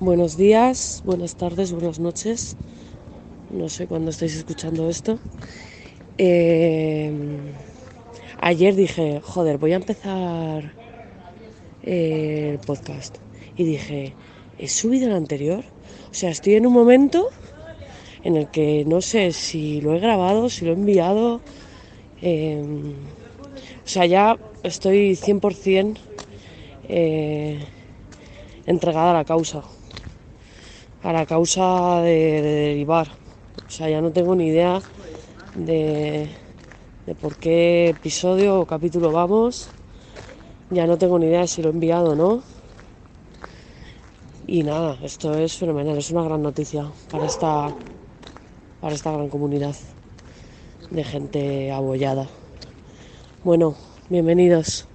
Buenos días, buenas tardes, buenas noches. No sé cuándo estáis escuchando esto. Eh, ayer dije, joder, voy a empezar eh, el podcast. Y dije, ¿he subido el anterior? O sea, estoy en un momento en el que no sé si lo he grabado, si lo he enviado. eh, o sea, ya estoy 100% eh, entregada a la causa. A la causa de, de derivar. O sea, ya no tengo ni idea de, de por qué episodio o capítulo vamos. Ya no tengo ni idea de si lo he enviado o no. Y nada, esto es fenomenal, es una gran noticia para esta, para esta gran comunidad de gente abollada. Bueno, bienvenidos.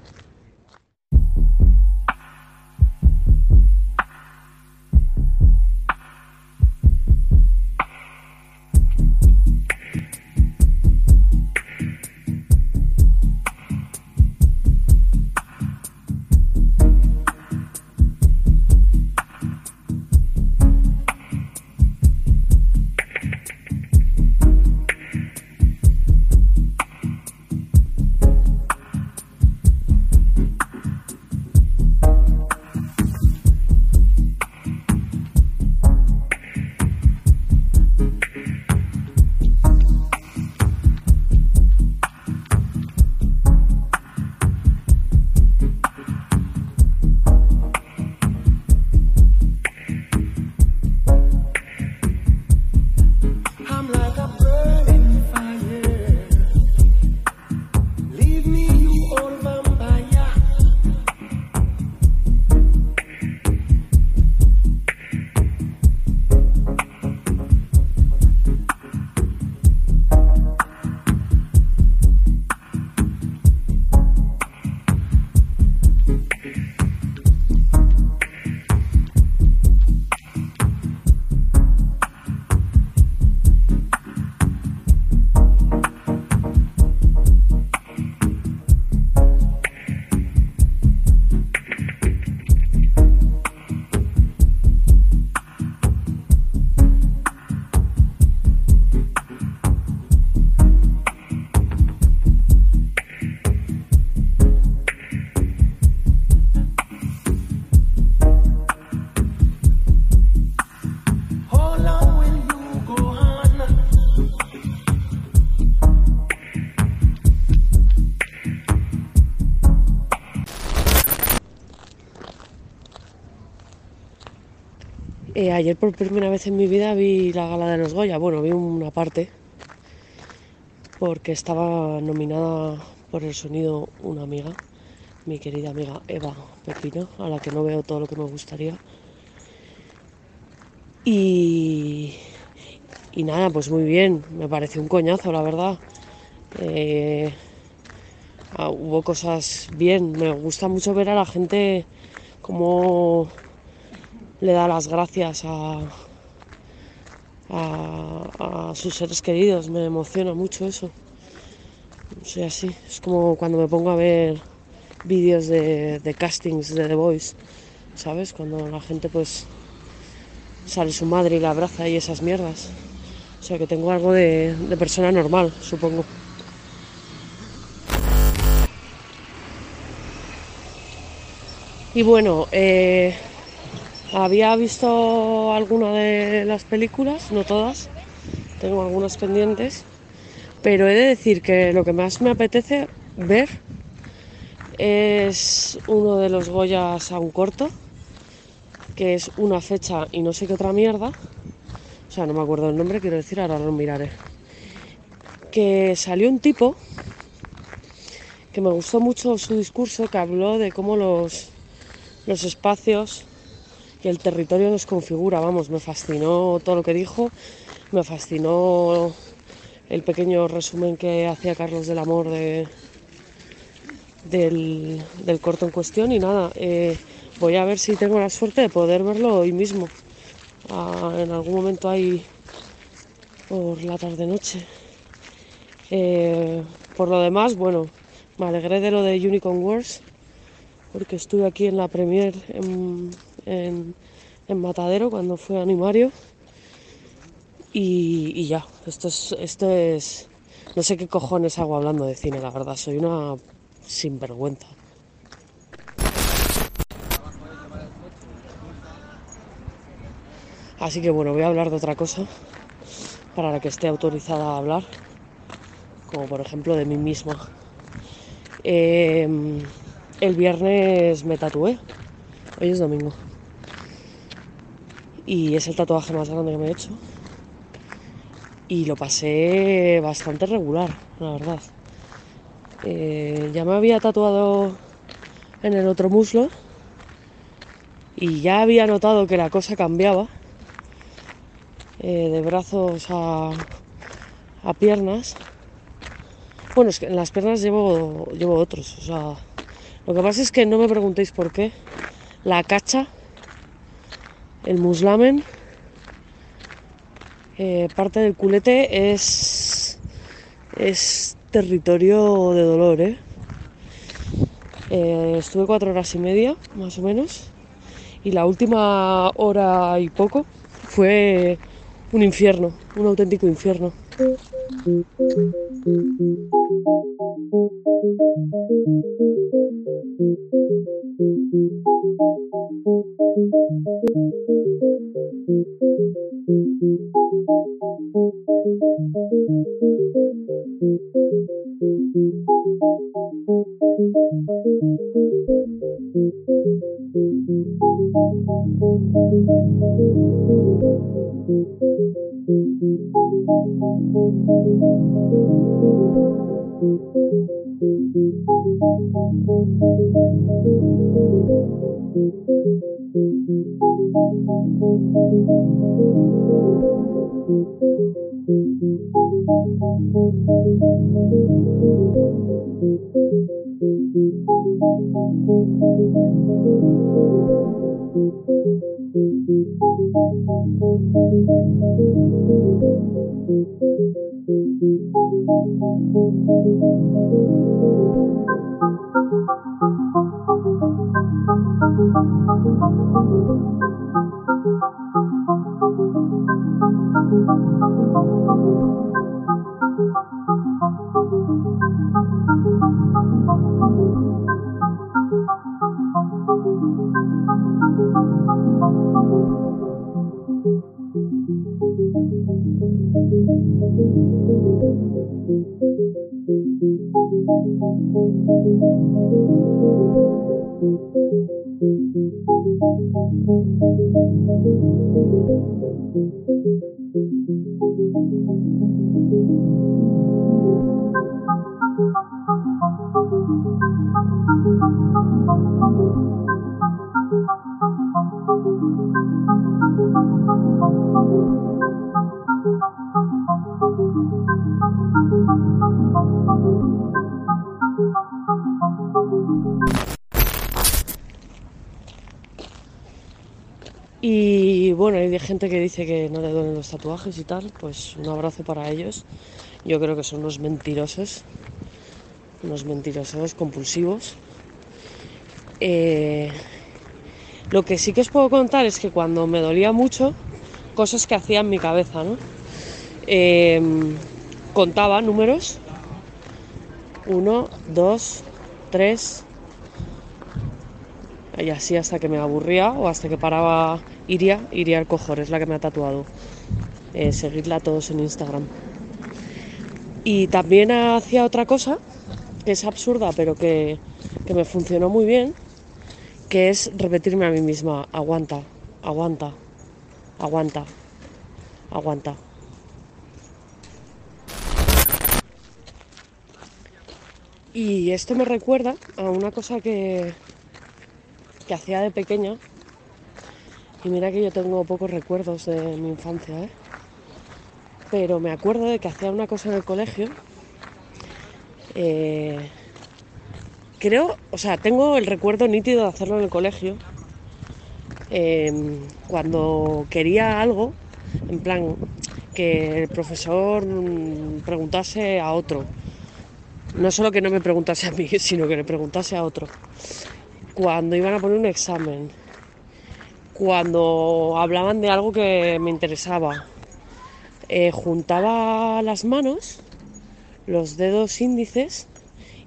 Ayer por primera vez en mi vida vi la gala de los Goya. Bueno, vi una parte porque estaba nominada por el sonido una amiga, mi querida amiga Eva Pepino, a la que no veo todo lo que me gustaría. Y, y nada, pues muy bien, me pareció un coñazo, la verdad. Eh, ah, hubo cosas bien, me gusta mucho ver a la gente como le da las gracias a, a, sus seres queridos. Me emociona mucho eso. Sé, así. Es como cuando me pongo a ver vídeos de, de castings de The Voice, ¿sabes? Cuando la gente pues sale su madre y la abraza y esas mierdas. O sea que tengo algo de, de persona normal, supongo. Y bueno, eh, había visto alguna de las películas, no todas, tengo algunas pendientes, pero he de decir que lo que más me apetece ver es uno de los Goyas a un corto, que es una fecha y no sé qué otra mierda, o sea, no me acuerdo el nombre, quiero decir, ahora lo miraré, que salió un tipo que me gustó mucho su discurso, que habló de cómo los, los espacios y el territorio nos configura, vamos, me fascinó todo lo que dijo, me fascinó el pequeño resumen que hacía Carlos del Amor de, del, del corto en cuestión y nada, eh, voy a ver si tengo la suerte de poder verlo hoy mismo, Ah, en algún momento ahí por la tarde-noche. Eh, por lo demás, bueno, me alegré de lo de Unicorn Wars porque estuve aquí en la premier en, en, Matadero cuando fue animario. Y, y ya, esto es, esto es... No sé qué cojones hago hablando de cine, la verdad, soy una sinvergüenza. Así que bueno, voy a hablar de otra cosa para la que esté autorizada a hablar, como por ejemplo de mí misma. Eh, el viernes me tatué, hoy es domingo, y es el tatuaje más grande que me he hecho. Y lo pasé bastante regular, la verdad. Eh, ya me había tatuado en el otro muslo y ya había notado que la cosa cambiaba eh, de brazos a, a piernas. Bueno, es que en las piernas llevo, llevo otros. O sea, lo que pasa es que no me preguntéis por qué. La cacha, el muslamen, eh, parte del culete es, es territorio de dolor, ¿eh? Eh, Estuve cuatro horas y media, más o menos, y la última hora y poco fue un infierno, un auténtico infierno. Y bueno, hay gente que dice que no le duelen los tatuajes y tal, pues un abrazo para ellos. Yo creo que son unos mentirosos, unos mentirosos compulsivos. Eh, lo que sí que os puedo contar es que cuando me dolía mucho, cosas que hacía en mi cabeza, ¿no? Eh, contaba números. Uno, dos, tres. Y así hasta que me aburría o hasta que paraba Iria, Iria el cojor, es la que me ha tatuado. Eh, seguidla todos en Instagram. Y también hacía otra cosa, que es absurda, pero que, que me funcionó muy bien, que es repetirme a mí misma, aguanta, aguanta, aguanta, aguanta. Y esto me recuerda a una cosa que, que hacía de pequeña. Y mira que yo tengo pocos recuerdos de mi infancia, ¿eh? Pero me acuerdo de que hacía una cosa en el colegio. eh, creo, o sea, tengo el recuerdo nítido de hacerlo en el colegio. eh, cuando quería algo, en plan, que el profesor preguntase a otro. No solo que no me preguntase a mí, sino que le preguntase a otro. Cuando iban a poner un examen. Cuando hablaban de algo que me interesaba. Eh, juntaba las manos, los dedos índices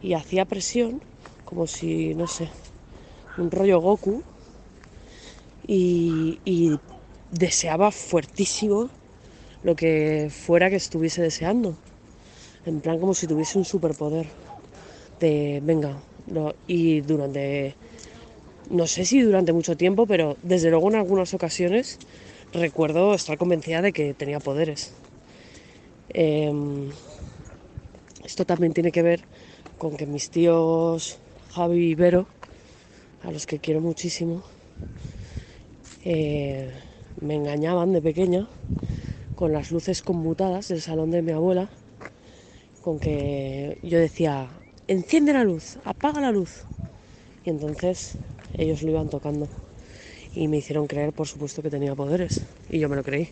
y hacía presión, como si, no sé, un rollo Goku, y, deseaba fuertísimo lo que fuera que estuviese deseando. En plan como si tuviese un superpoder. De, venga, y durante, no sé si durante mucho tiempo, pero desde luego en algunas ocasiones recuerdo estar convencida de que tenía poderes. Em, esto también tiene que ver con que mis tíos Javi y Vero, a los que quiero muchísimo, eh, me engañaban de pequeña con las luces conmutadas del salón de mi abuela, con que yo decía, enciende la luz, apaga la luz. Y entonces ellos lo iban tocando y me hicieron creer, por supuesto, que tenía poderes. Y yo me lo creí.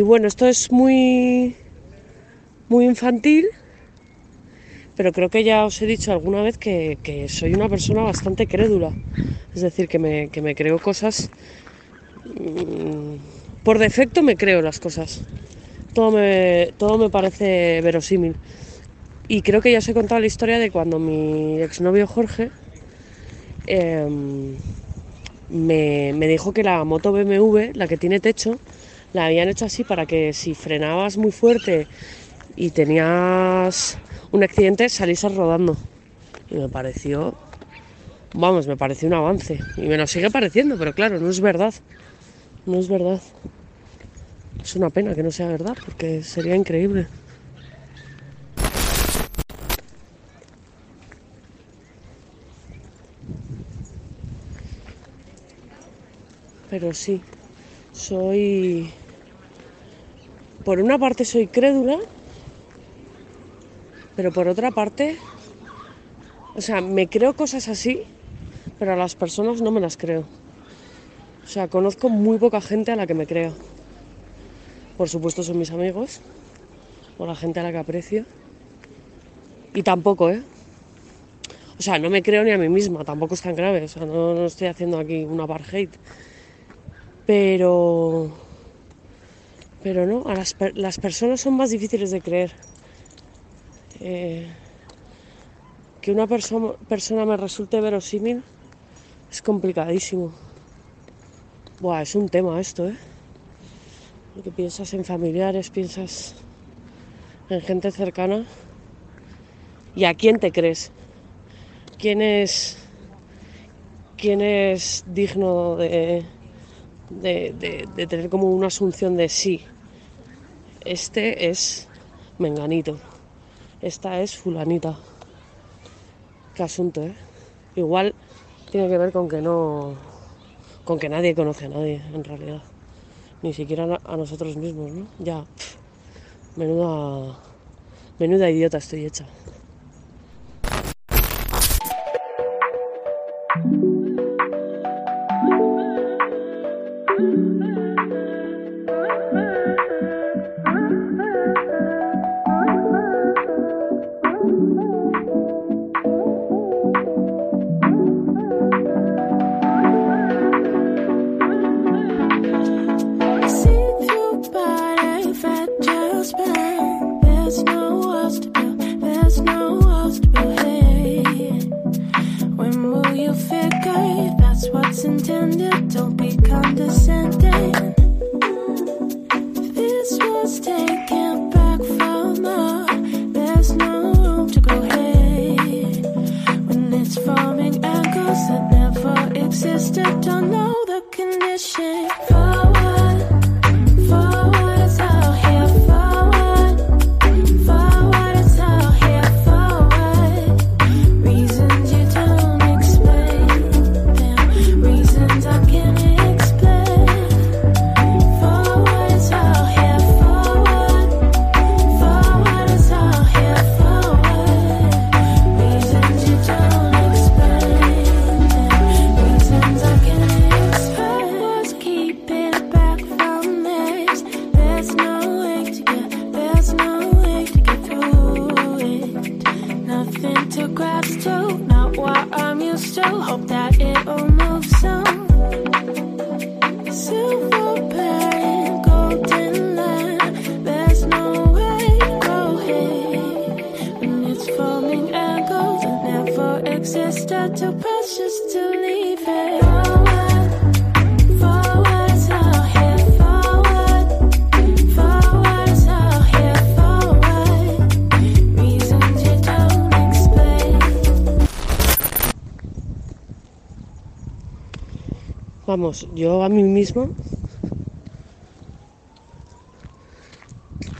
Y bueno, esto es muy, muy infantil, pero creo que ya os he dicho alguna vez que, soy una persona bastante crédula. Es decir, que me, que me creo cosas... mm, por defecto me creo las cosas. Todo me, todo me parece verosímil. Y creo que ya os he contado la historia de cuando mi exnovio Jorge em, me, me dijo que la moto BMW, la que tiene techo, la habían hecho así para que si frenabas muy fuerte y tenías un accidente salieses rodando. Y me pareció, vamos, me pareció un avance. Y me lo sigue pareciendo, pero claro, no es verdad. No es verdad. Es una pena que no sea verdad, porque sería increíble. Pero sí, soy... Por una parte soy crédula, pero por otra parte, o sea, me creo cosas así, pero a las personas no me las creo. O sea, conozco muy poca gente a la que me creo. Por supuesto son mis amigos, o la gente a la que aprecio. Y tampoco, ¿eh? O sea, no me creo ni a mí misma, tampoco es tan grave. O sea, no, estoy haciendo aquí un apartheid. Pero... Pero no, a las, las personas son más difíciles de creer. Eh, que una perso- persona me resulte verosímil es complicadísimo. Buah, es un tema esto, ¿eh? Porque piensas en familiares, piensas en gente cercana. ¿Y a quién te crees? ¿Quién es, quién es digno de, de, de- tener como una asunción de sí. Este es menganito. Esta es fulanita. Qué asunto, ¿eh? Igual tiene que ver con que no. con que nadie conoce a nadie, en realidad. Ni siquiera a nosotros mismos, ¿no? Ya. Menuda. Menuda idiota estoy hecha. Vamos, yo a mí mismo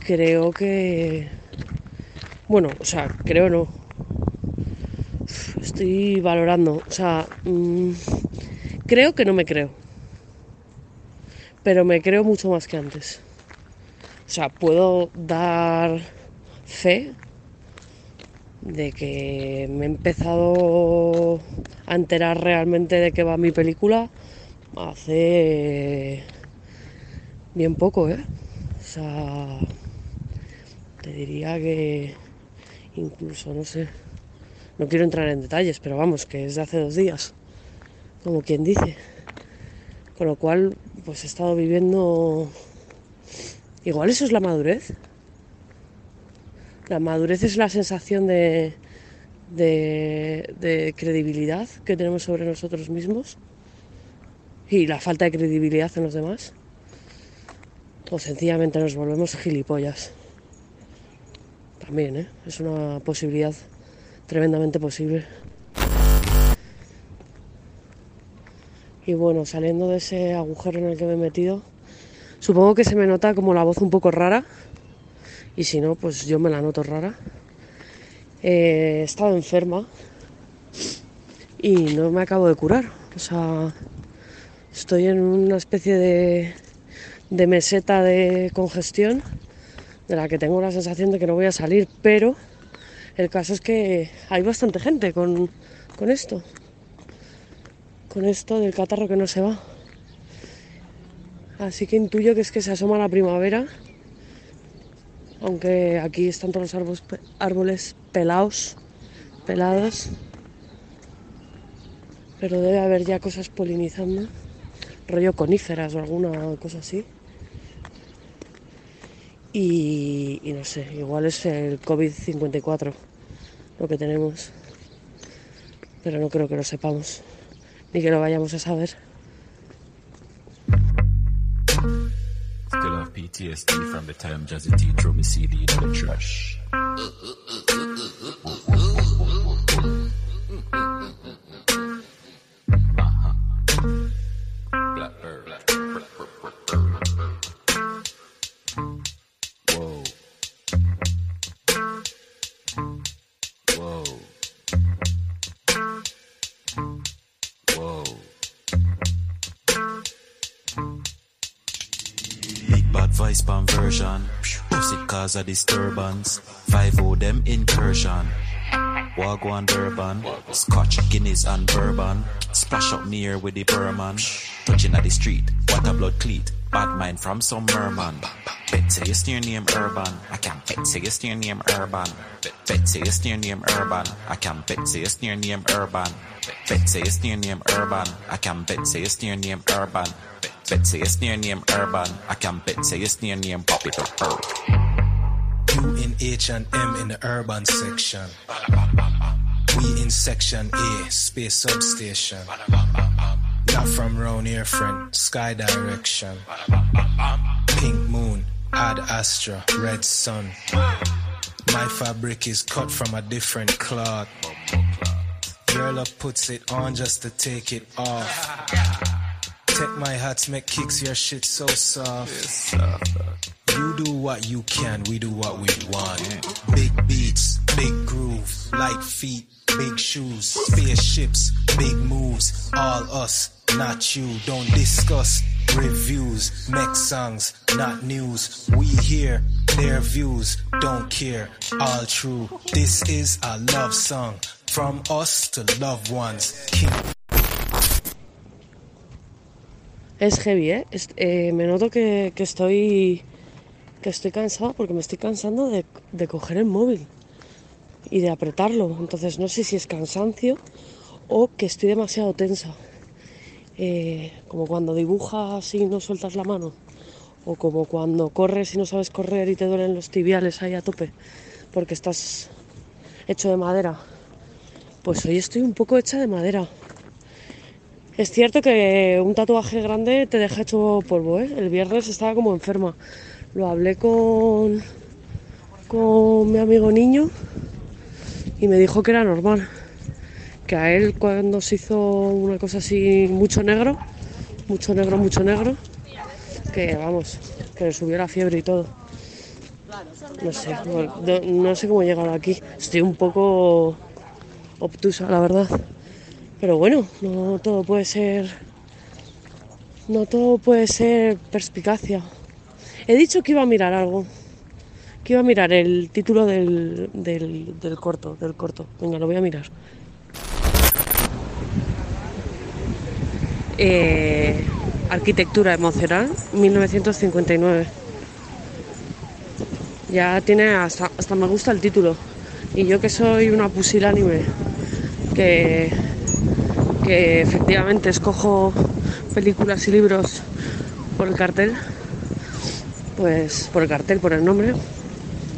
creo que... Bueno, o sea, creo no. Estoy valorando. O sea, mm, creo que no me creo. Pero me creo mucho más que antes. O sea, puedo dar fe de que me he empezado a enterar realmente de qué va mi película hace bien poco, ¿eh? O sea, te diría que incluso, no sé, no quiero entrar en detalles, pero vamos, que es de hace dos días, como quien dice. Con lo cual, pues he estado viviendo... Igual eso es la madurez. La madurez es la sensación de, de, de credibilidad que tenemos sobre nosotros mismos y la falta de credibilidad en los demás. O sencillamente nos volvemos gilipollas. También, ¿eh? Es una posibilidad tremendamente posible. Y bueno, saliendo de ese agujero en el que me he metido, supongo que se me nota como la voz un poco rara. Y si no, pues yo me la noto rara. Eh, he estado enferma y no me acabo de curar. O sea, estoy en una especie de, de meseta de congestión de la que tengo la sensación de que no voy a salir, pero el caso es que hay bastante gente con, con esto, con esto del catarro que no se va. Así que intuyo que es que se asoma la primavera, aunque aquí están todos los árboles, árboles pelados, pelados, pero debe haber ya cosas polinizando, rollo coníferas o alguna cosa así. Y, no sé, igual es el COVID-54 lo que tenemos. Pero no creo que lo sepamos, ni que lo vayamos a saber. Trash. Cause a disturbance. Five o them incursion. Wagwan Durban, Scotch, Guinness and Bourbon. Splash up near with the Burman. Touching at the street, a blood cleat. Bad mind from some merman. Bet say you name Urban. I can bet say you steer name Urban. Bet, say you steer name Urban. I can bet say you steer name Urban. Bet say you steer name Urban. I can bet say you steer name Urban. Bet, say you steer name Urban. I can bet say you steer name up. U in H and M in the urban section. We in section A, space substation. Not from round here, friend, sky direction. Pink moon, Ad Astra, red sun. My fabric is cut from a different cloth. Your love puts it on just to take it off. Take my hats, make kicks your shit so soft. You do what you can, we do what we want. Big beats, big groove, light feet, big shoes, spaceships, big moves. All us, not you. Don't discuss reviews, make songs, not news. We hear their views, don't care. All true. This is a love song from us to loved ones. King Es heavy, ¿eh? Eh, me noto que, que estoy que estoy cansada porque me estoy cansando de, de coger el móvil y de apretarlo. Entonces no sé si es cansancio o que estoy demasiado tensa. Eh, como cuando dibujas y no sueltas la mano. O como cuando corres y no sabes correr y te duelen los tibiales ahí a tope porque estás hecho de madera. Pues hoy estoy un poco hecha de madera. Es cierto que un tatuaje grande te deja hecho polvo, ¿eh? El viernes estaba como enferma. Lo hablé con, con mi amigo niño y me dijo que era normal. Que a él cuando se hizo una cosa así mucho negro, mucho negro, mucho negro, que vamos, que le subió la fiebre y todo. No sé, no, no sé cómo he llegado aquí. Estoy un poco obtusa, la verdad. Pero bueno, no todo puede ser. No todo puede ser perspicacia. He dicho que iba a mirar algo. Que iba a mirar el título del, del, del corto, del corto. Venga, lo voy a mirar. Eh, arquitectura emocional, 1959. Ya tiene hasta, hasta me gusta el título. Y yo que soy una pusilánime que, que efectivamente escojo películas y libros por el cartel, pues por el cartel, por el nombre,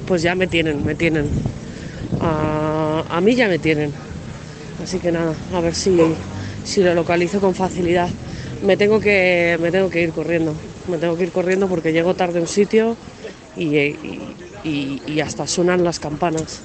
pues ya me tienen, me tienen. A, mí ya me tienen. Así que nada, a ver si, si lo localizo con facilidad. Me tengo que me tengo que ir corriendo. Me tengo que ir corriendo porque llego tarde a un sitio y- y- y hasta suenan las campanas.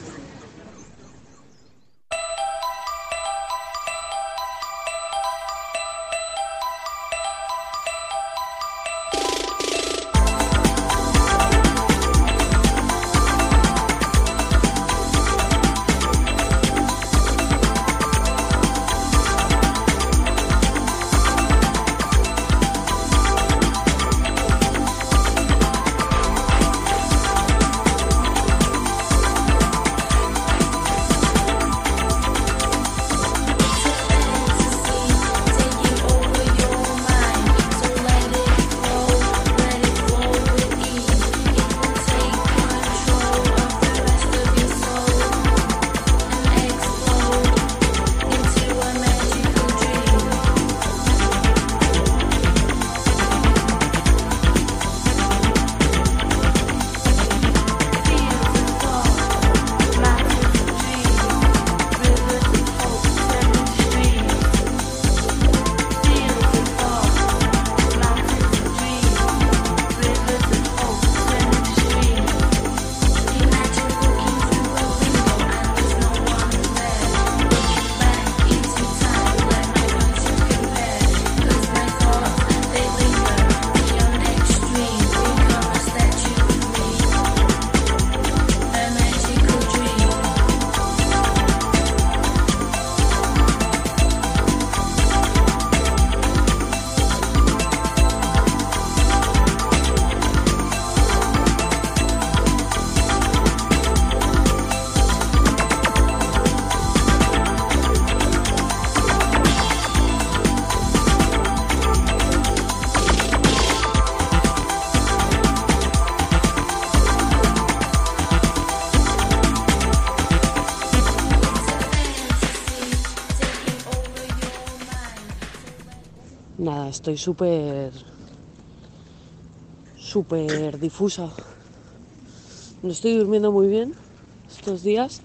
Nada, estoy súper, súper difusa. No estoy durmiendo muy bien estos días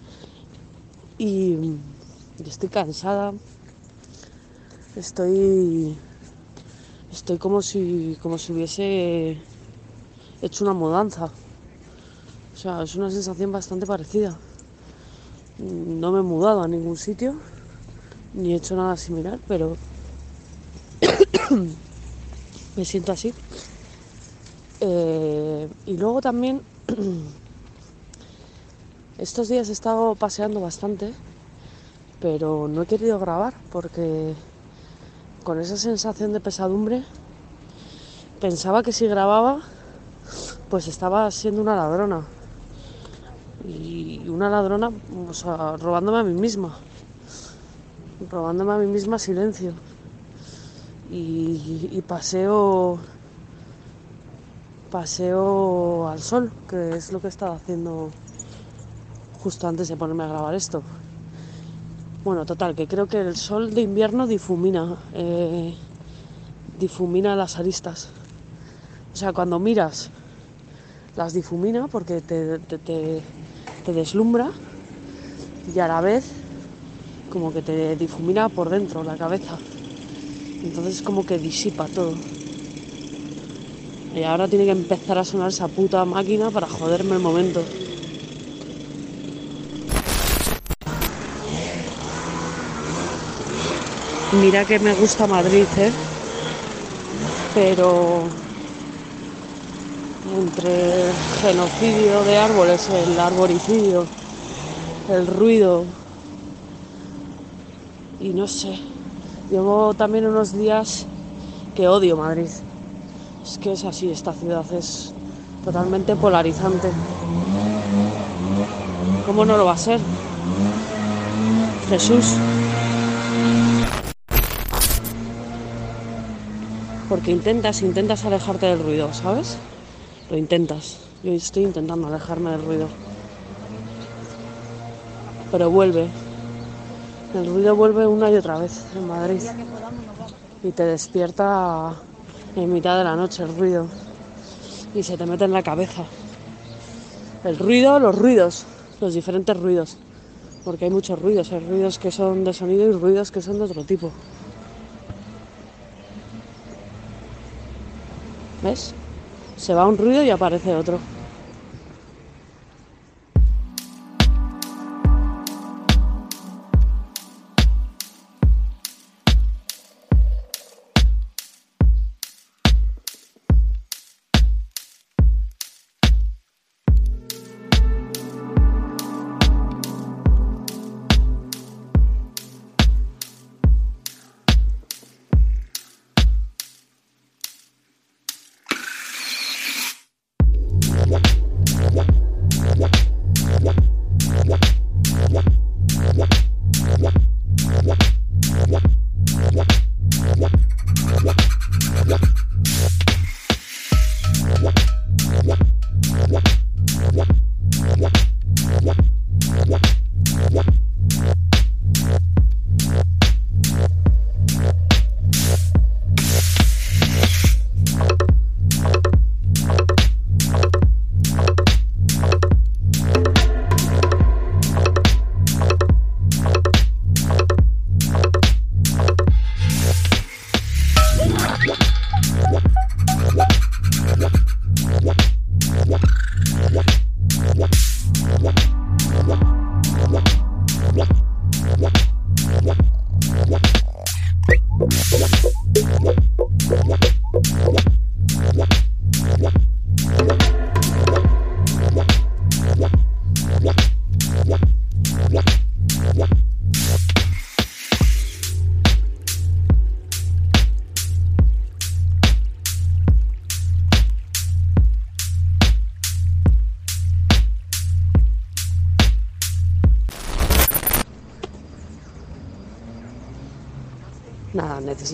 y, estoy cansada. Estoy, estoy como si, como si hubiese hecho una mudanza. O sea, es una sensación bastante parecida. No me he mudado a ningún sitio, ni he hecho nada similar, pero me siento así. Eh, y luego también, estos días he estado paseando bastante, pero no he querido grabar porque con esa sensación de pesadumbre pensaba que si grababa, pues estaba siendo una ladrona. Y una ladrona, o sea, robándome a mí misma. Robándome a mí misma silencio y, paseo paseo al sol, que es lo que estaba haciendo justo antes de ponerme a grabar esto. Bueno, total, que creo que el sol de invierno difumina, eh, difumina las aristas. O sea, cuando miras, las difumina porque te, te, te, te deslumbra y a la vez como que te difumina por dentro la cabeza. Entonces como que disipa todo. Y ahora tiene que empezar a sonar esa puta máquina para joderme el momento. Mira que me gusta Madrid, ¿eh? Pero entre el genocidio de árboles, el arboricidio, el ruido y no sé, Llevo también unos días que odio Madrid. Es que es así, esta ciudad es totalmente polarizante. ¿Cómo no lo va a ser? Jesús. Porque intentas, intentas alejarte del ruido, ¿sabes? Lo intentas. Yo estoy intentando alejarme del ruido. Pero vuelve, el ruido vuelve una y otra vez en Madrid. Y te despierta en mitad de la noche el ruido. Y se te mete en la cabeza. El ruido, los ruidos, los diferentes ruidos. Porque hay muchos ruidos. Hay ruidos que son de sonido y ruidos que son de otro tipo. ¿Ves? Se va un ruido y aparece otro.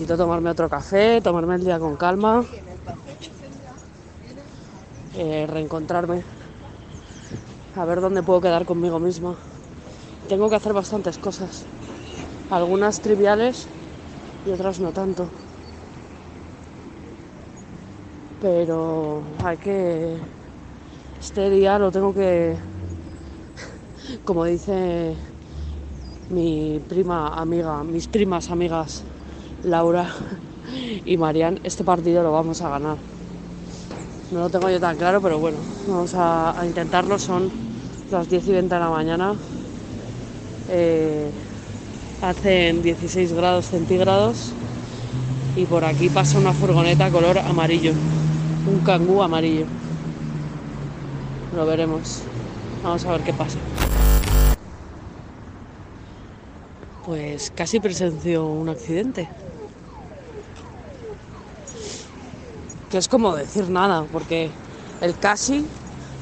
Necesito tomarme otro café, tomarme el día con calma, eh, reencontrarme, a ver dónde puedo quedar conmigo misma. Tengo que hacer bastantes cosas, algunas triviales y otras no tanto. pero hay que... Este día lo tengo que, como dice mi prima amiga, mis primas amigas Laura y Marian, este partido lo vamos a ganar. No lo tengo yo tan claro, pero bueno, vamos a, intentarlo. Son las 10 y 20 de la mañana. Eh, hacen 16 grados centígrados y por aquí pasa una furgoneta color amarillo, un cangú amarillo. Lo veremos. Vamos a ver qué pasa. Pues casi presenció un accidente. Que es como decir nada, porque el casi,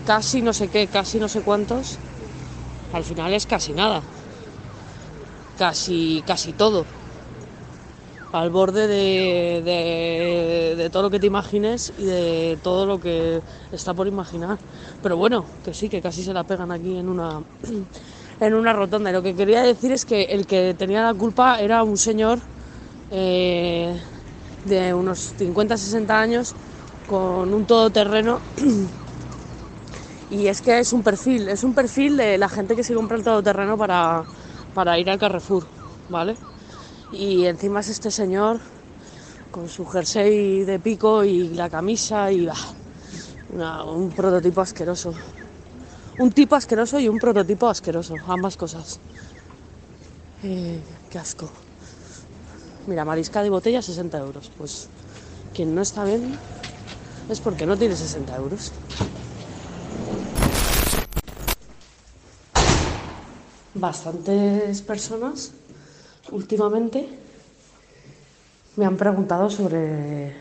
casi no sé qué, casi no sé cuántos, al final es casi nada. Casi, casi todo. Al borde de, de- de todo lo que te imagines y de todo lo que está por imaginar. Pero bueno, que sí, que casi se la pegan aquí en una, en una rotonda. Y lo que quería decir es que el que tenía la culpa era un señor eh, de unos 50-60 años con un todoterreno y es que es un perfil, es un perfil de la gente que se compra el todoterreno para, para ir al Carrefour, ¿vale? Y encima es este señor con su jersey de pico y la camisa y un prototipo asqueroso. Un tipo asqueroso y un prototipo asqueroso, ambas cosas. Eh, qué asco. Mira, mariscada y botella 60 euros. Pues quien no está bien es porque no tiene 60 euros. Bastantes personas últimamente me han preguntado sobre,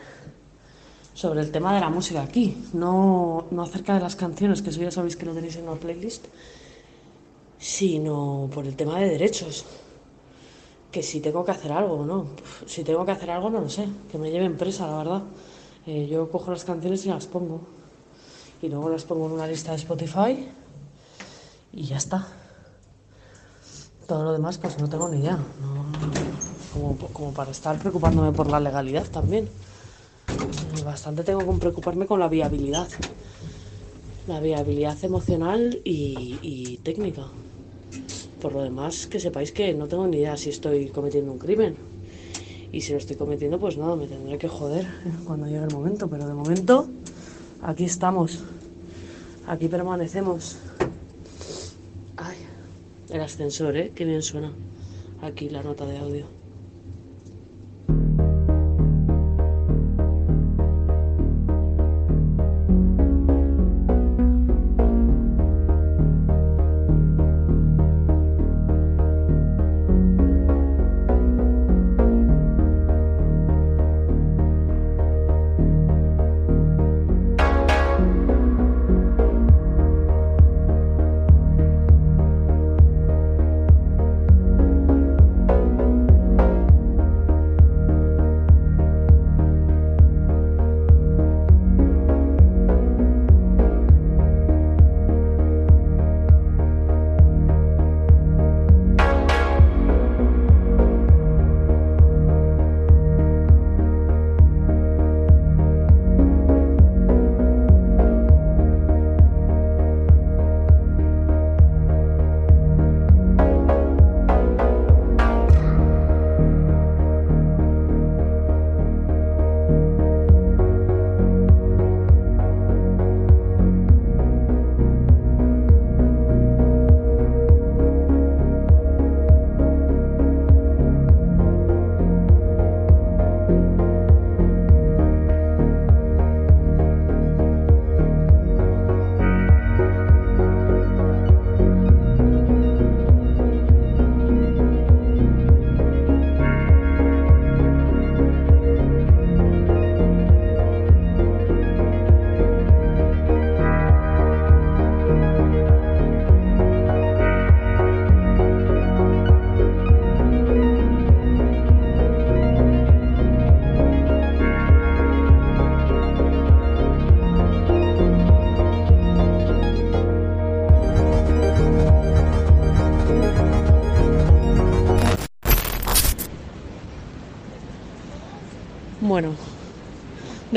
sobre el tema de la música aquí, no, no acerca de las canciones, que eso ya sabéis que lo tenéis en una playlist, sino por el tema de derechos. Que si tengo que hacer algo no. Si tengo que hacer algo, no lo sé. Que me lleven presa, la verdad. Eh, yo cojo las canciones y las pongo. Y luego las pongo en una lista de Spotify y ya está. Todo lo demás, pues no tengo ni idea. Como, como para estar preocupándome por la legalidad también. Eh, Bastante tengo que preocuparme con la viabilidad. La viabilidad emocional y, y técnica. Por lo demás, que sepáis que no tengo ni idea si estoy cometiendo un crimen. Y si lo estoy cometiendo, pues nada, me tendré que joder cuando llegue el momento. Pero de momento, aquí estamos. Aquí permanecemos. Ay, el ascensor, ¿eh? Qué bien suena. Aquí la nota de audio.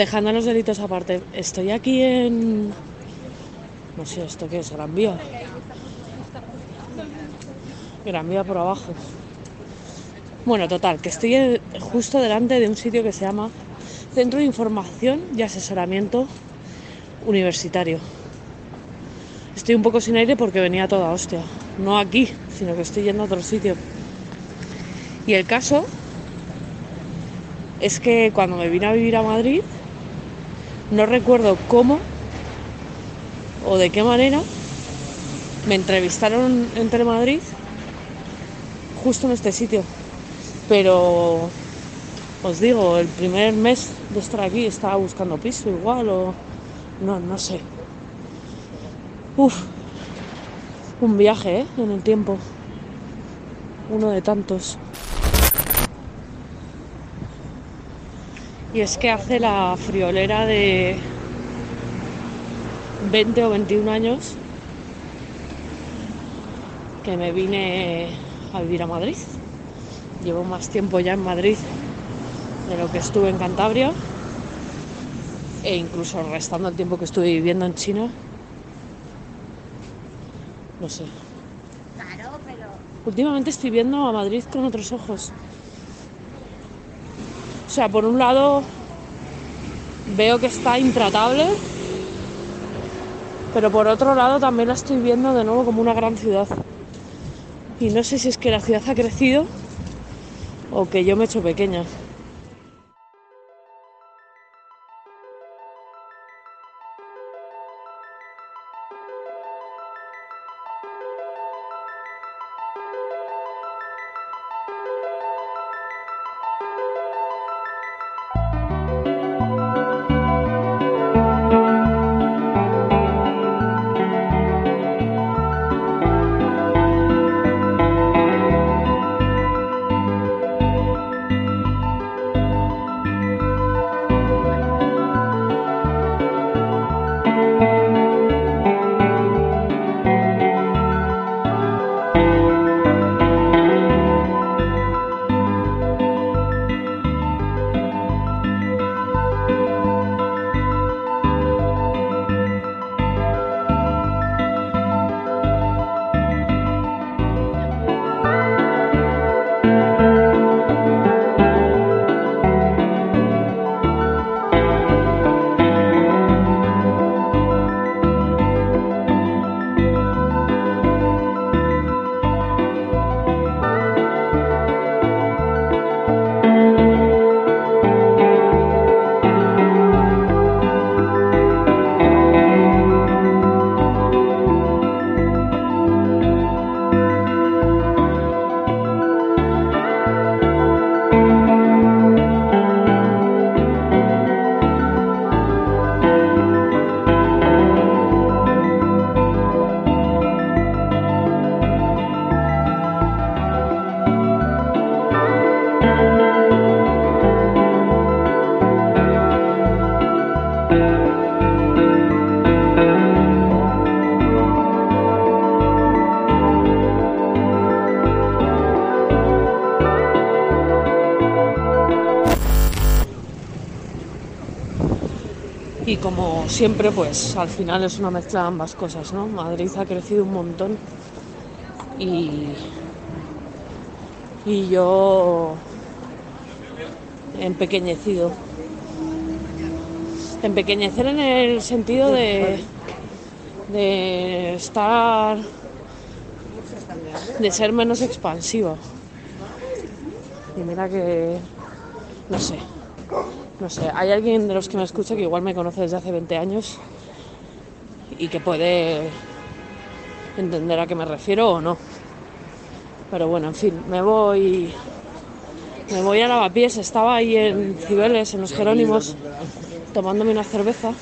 Dejando los delitos aparte, estoy aquí en. No sé, ¿esto qué es? Gran Vía. Gran Vía por abajo. Bueno, total, que estoy justo delante de un sitio que se llama Centro de Información y Asesoramiento Universitario. Estoy un poco sin aire porque venía toda hostia. No aquí, sino que estoy yendo a otro sitio. Y el caso es que cuando me vine a vivir a Madrid, no recuerdo cómo o de qué manera me entrevistaron en Telemadrid justo en este sitio. Pero os digo, el primer mes de estar aquí estaba buscando piso igual o no, no sé. Uf, un viaje ¿eh? en el tiempo. Uno de tantos. Y es que hace la friolera de 20 o 21 años que me vine a vivir a Madrid. Llevo más tiempo ya en Madrid de lo que estuve en Cantabria e incluso restando el tiempo que estuve viviendo en China. No sé. Últimamente estoy viendo a Madrid con otros ojos. O sea, por un lado veo que está intratable, pero por otro lado también la estoy viendo de nuevo como una gran ciudad. Y no sé si es que la ciudad ha crecido o que yo me he hecho pequeña. Siempre, pues al final es una mezcla de ambas cosas, ¿no? Madrid ha crecido un montón y, y yo empequeñecido. Empequeñecer en el sentido de, de estar, de ser menos expansiva. Y mira que, no sé, hay alguien de los que me escucha que igual me conoce desde hace 20 años y que puede entender a qué me refiero o no. Pero bueno, en fin, me voy. Me voy a Lavapiés. Estaba ahí en Cibeles, en los Jerónimos, tomándome una cerveza.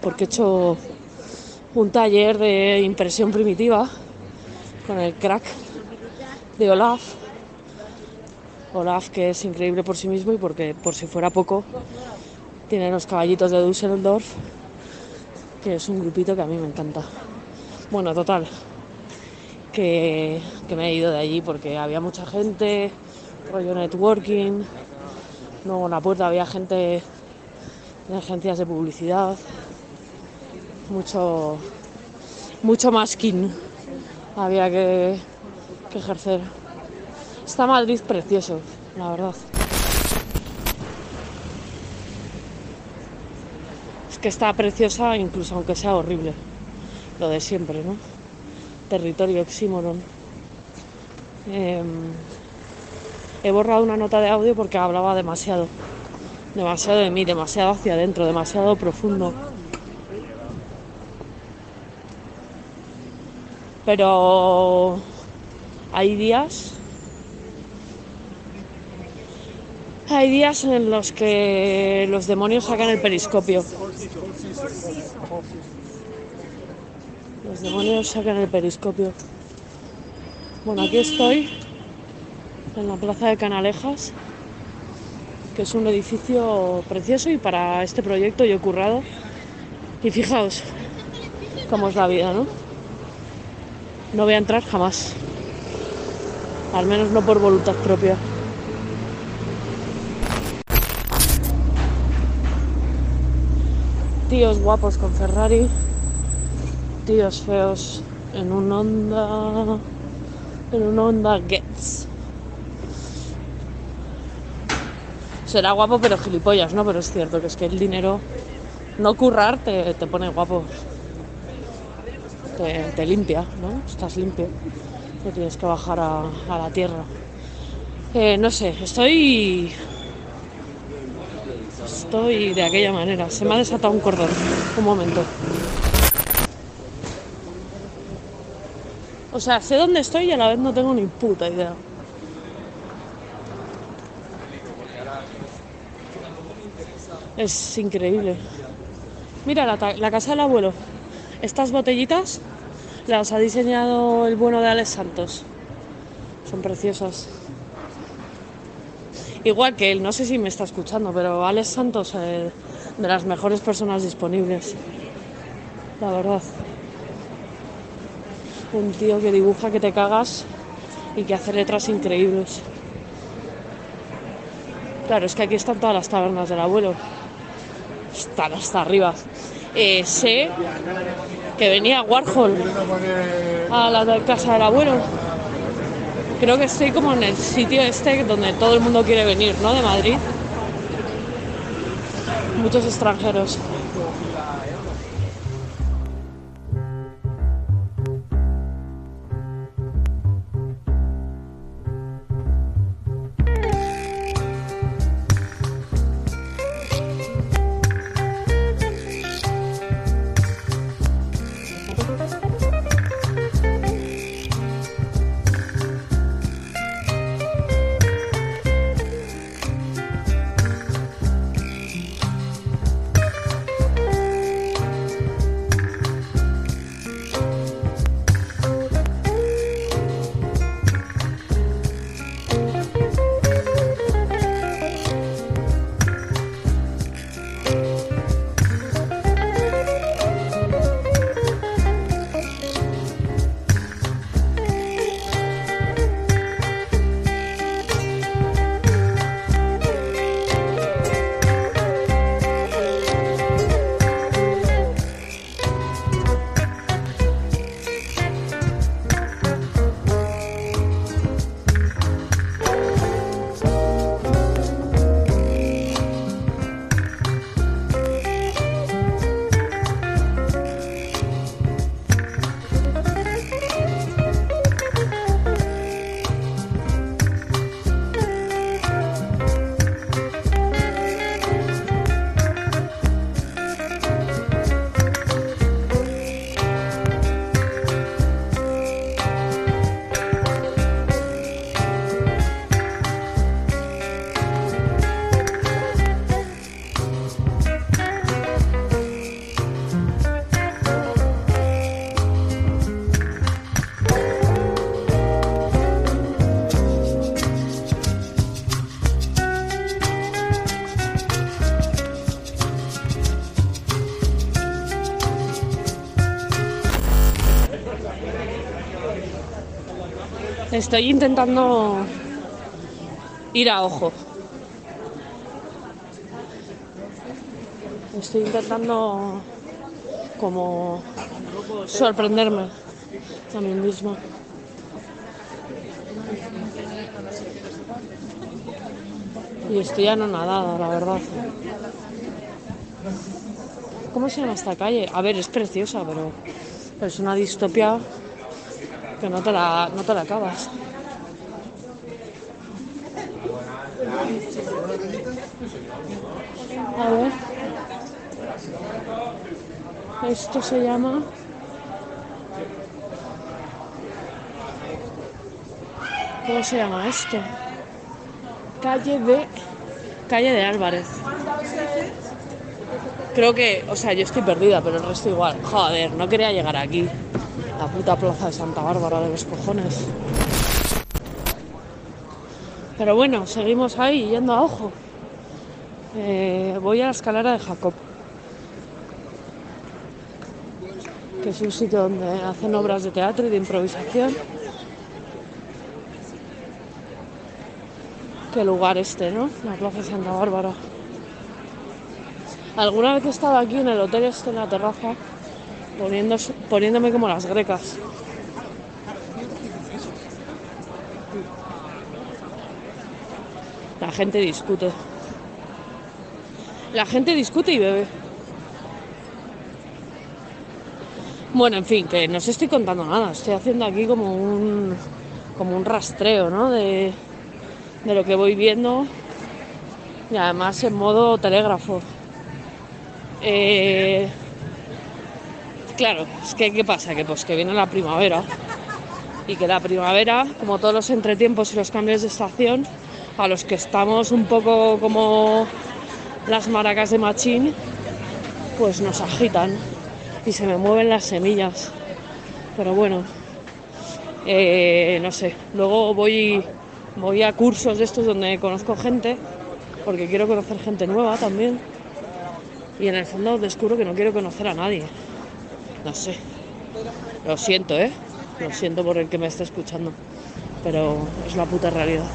Porque he hecho un taller de impresión primitiva con el crack de Olaf. Olaf, que es increíble por sí mismo y porque, por si fuera poco, tiene los caballitos de Düsseldorf, que es un grupito que a mí me encanta. Bueno, total, que, que me he ido de allí porque había mucha gente, rollo networking, Luego en la puerta había gente de agencias de publicidad, mucho, mucho masking había que, que ejercer. Está Madrid precioso, la verdad. Es que está preciosa incluso aunque sea horrible. Lo de siempre, ¿no? Territorio oxímoron. Em, he borrado una nota de audio porque hablaba demasiado. Demasiado de mí, demasiado hacia adentro, demasiado profundo. Pero hay días hay días en los que los demonios sacan el periscopio. Los demonios sacan el periscopio. Bueno, aquí estoy en la plaza de Canalejas, que es un edificio precioso y para este proyecto yo he currado. Y fijaos cómo es la vida, ¿no? No voy a entrar jamás. Al menos no por voluntad propia. Tíos guapos con Ferrari. Tíos feos en un Honda. En un Honda Gets. Será guapo pero gilipollas, ¿no? Pero es cierto que es que el dinero, no currar, te, te pone guapo. Te, limpia, ¿no? Estás limpio. Te tienes que bajar a, a la tierra. Eh, no sé, estoy. Estoy de aquella manera. Se me ha desatado un cordón. Un momento. O sea, sé dónde estoy y a la vez no tengo ni puta idea. Es increíble. Mira la, la casa del abuelo. Estas botellitas las ha diseñado el bueno de Alex Santos. Son preciosas. Igual que él, no sé si me está escuchando, pero Alex Santos, eh, de las mejores personas disponibles. La verdad. Un tío que dibuja que te cagas y que hace letras increíbles. Claro, es que aquí están todas las tabernas del abuelo. Están hasta arriba. Eh, sé que venía Warhol a la casa del abuelo. Creo que estoy como en el sitio este donde todo el mundo quiere venir, ¿no? De Madrid. Muchos extranjeros. Estoy intentando ir a ojo. Estoy intentando como sorprenderme a mí misma. Y estoy anonadada, la verdad. ¿Cómo se llama esta calle? A ver, es preciosa, pero, pero es una distopia que no te la, no te la acabas. A ver. Esto se llama. ¿Cómo se llama esto? Calle de. Calle de Álvarez. Creo que, o sea, yo estoy perdida, pero el resto igual. Joder, no quería llegar aquí. La puta plaza de Santa Bárbara de los cojones. Pero bueno, seguimos ahí yendo a ojo. Eh, voy a la escalera de Jacob, que es un sitio donde hacen obras de teatro y de improvisación. Qué lugar este, ¿no? La plaza de Santa Bárbara. Alguna vez he estado aquí en el hotel este en la terraza, poniéndose- poniéndome como las grecas. La gente discute. La gente discute y bebe. Bueno, en fin, que no os estoy contando nada. Estoy haciendo aquí como un, como un rastreo, ¿no? De, de lo que voy viendo. Y además en modo telégrafo. Eh, claro, es que ¿qué pasa? Que pues que viene la primavera. Y que la primavera, como todos los entretiempos y los cambios de estación, a los que estamos un poco como las maracas de machín, pues nos agitan y se me mueven las semillas. Pero bueno, eh, no sé. Luego voy, voy a cursos de estos donde conozco gente, porque quiero conocer gente nueva también. Y en el fondo descubro que no quiero conocer a nadie. No sé. Lo siento, ¿eh? Lo siento por el que me está escuchando. Pero es la puta realidad.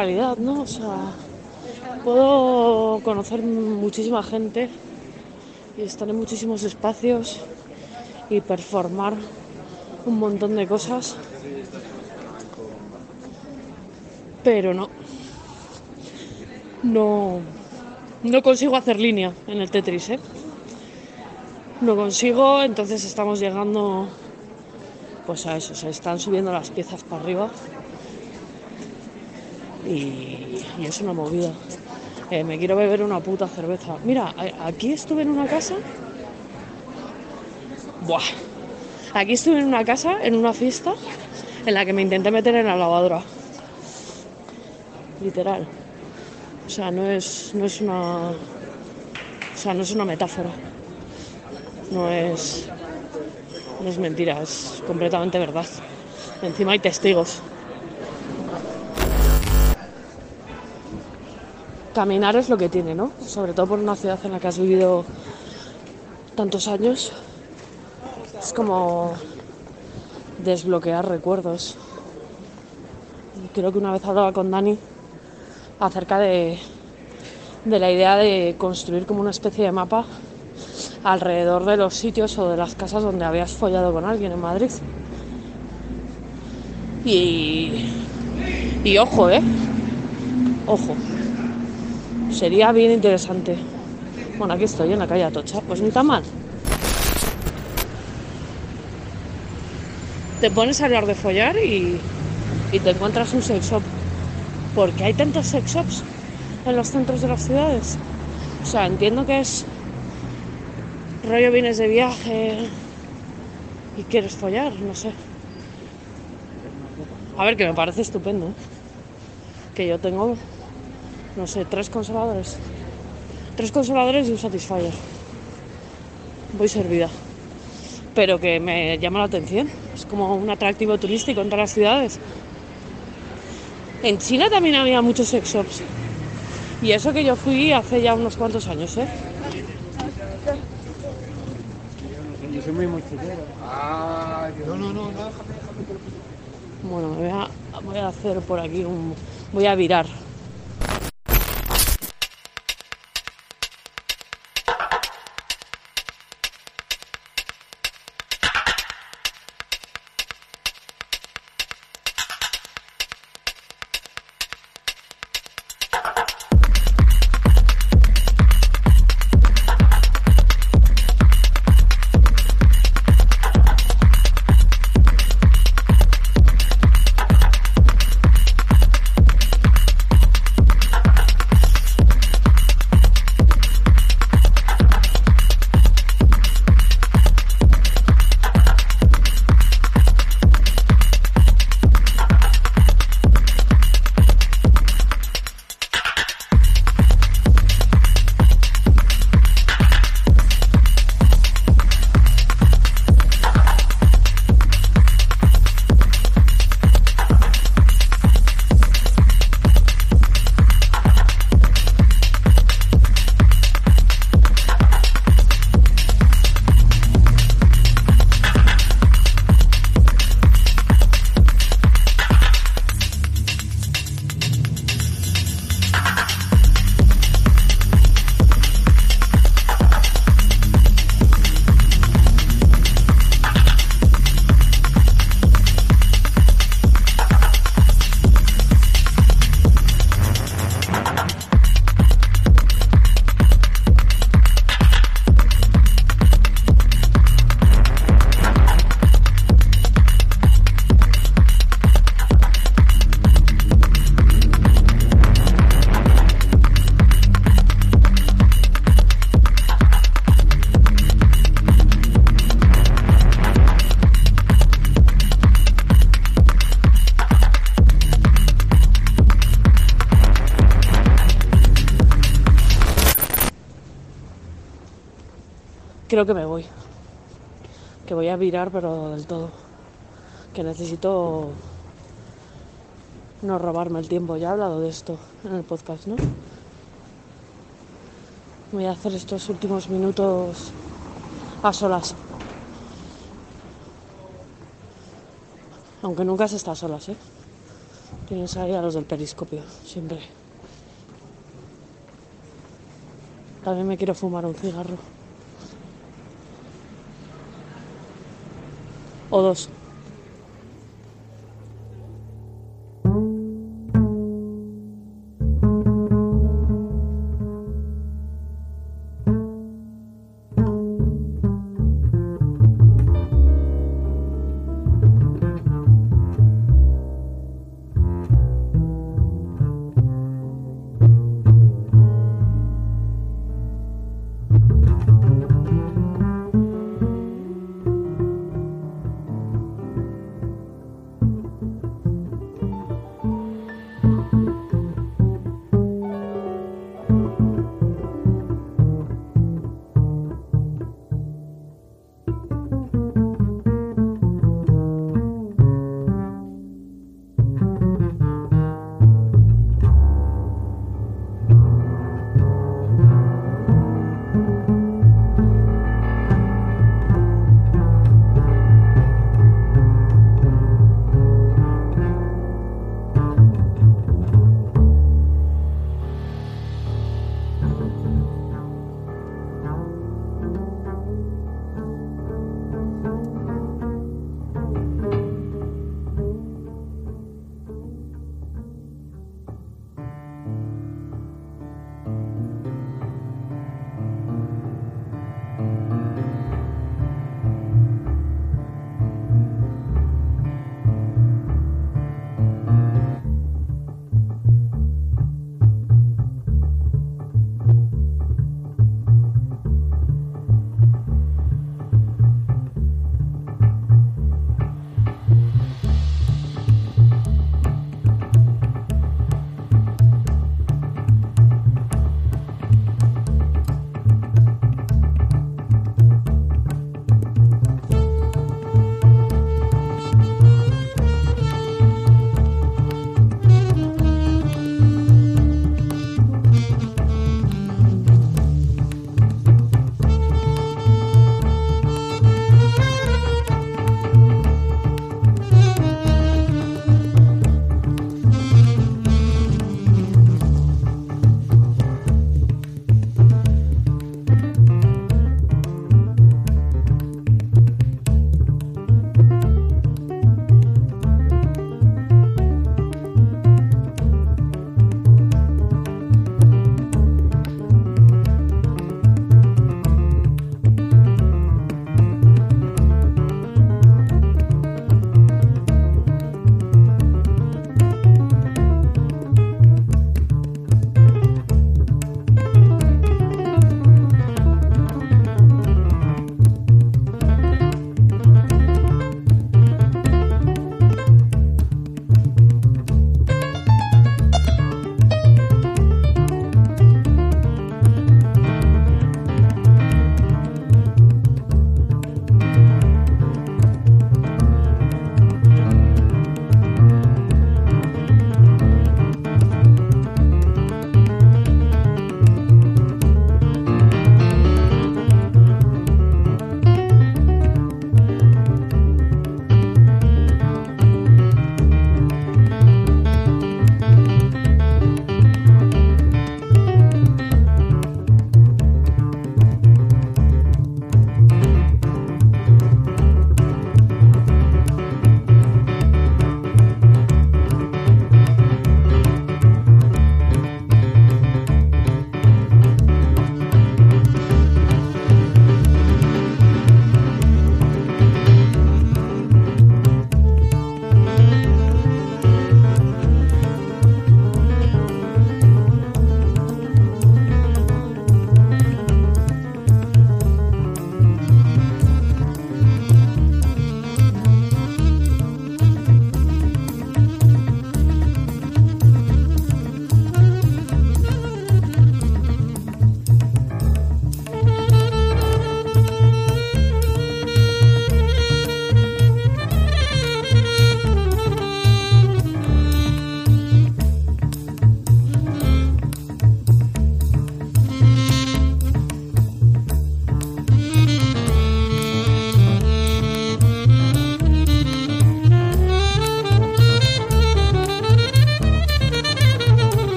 Realidad, ¿no? O sea, puedo conocer muchísima gente y estar en muchísimos espacios y performar un montón de cosas. Pero no. No. No consigo hacer línea en el Tetris, ¿eh? No consigo, entonces estamos llegando pues a eso, se están subiendo las piezas para arriba y, es una movida. Eh, me quiero beber una puta cerveza. Mira, aquí estuve en una casa. Buah. Aquí estuve en una casa, en una fiesta, en la que me intenté meter en la lavadora. Literal. O sea, no es, no es una. O sea, no es una metáfora. No es. No es mentira, es completamente verdad. Encima hay testigos. Caminar es lo que tiene, ¿no? Sobre todo por una ciudad en la que has vivido tantos años. Es como desbloquear recuerdos. Creo que una vez hablaba con Dani acerca de, de la idea de construir como una especie de mapa alrededor de los sitios o de las casas donde habías follado con alguien en Madrid. Y, y ojo, ¿eh? Ojo. Sería bien interesante. Bueno, aquí estoy en la calle Atocha, pues ni tan mal. Te pones a hablar de follar y, y te encuentras un sex shop. ¿Por qué hay tantos sex shops en los centros de las ciudades? O sea, entiendo que es rollo vienes de viaje y quieres follar, no sé. A ver, que me parece estupendo. ¿eh? Que yo tengo, no sé, tres consoladores. Tres consoladores y un Satisfyer. Voy servida. Pero que me llama la atención. Es como un atractivo turístico en todas las ciudades. En China también había muchos sex shops. Y eso que yo fui hace ya unos cuantos años, ¿eh? Yo soy muy mochilero. No, no, no, no. Bueno, me voy a, voy a hacer por aquí un... Voy a virar. Pero del todo. Que necesito no robarme el tiempo. Ya he hablado de esto en el podcast, ¿no? Voy a hacer estos últimos minutos a solas. Aunque nunca se está a solas, ¿eh? Tienes ahí a los del periscopio, siempre. También me quiero fumar un cigarro. O dos.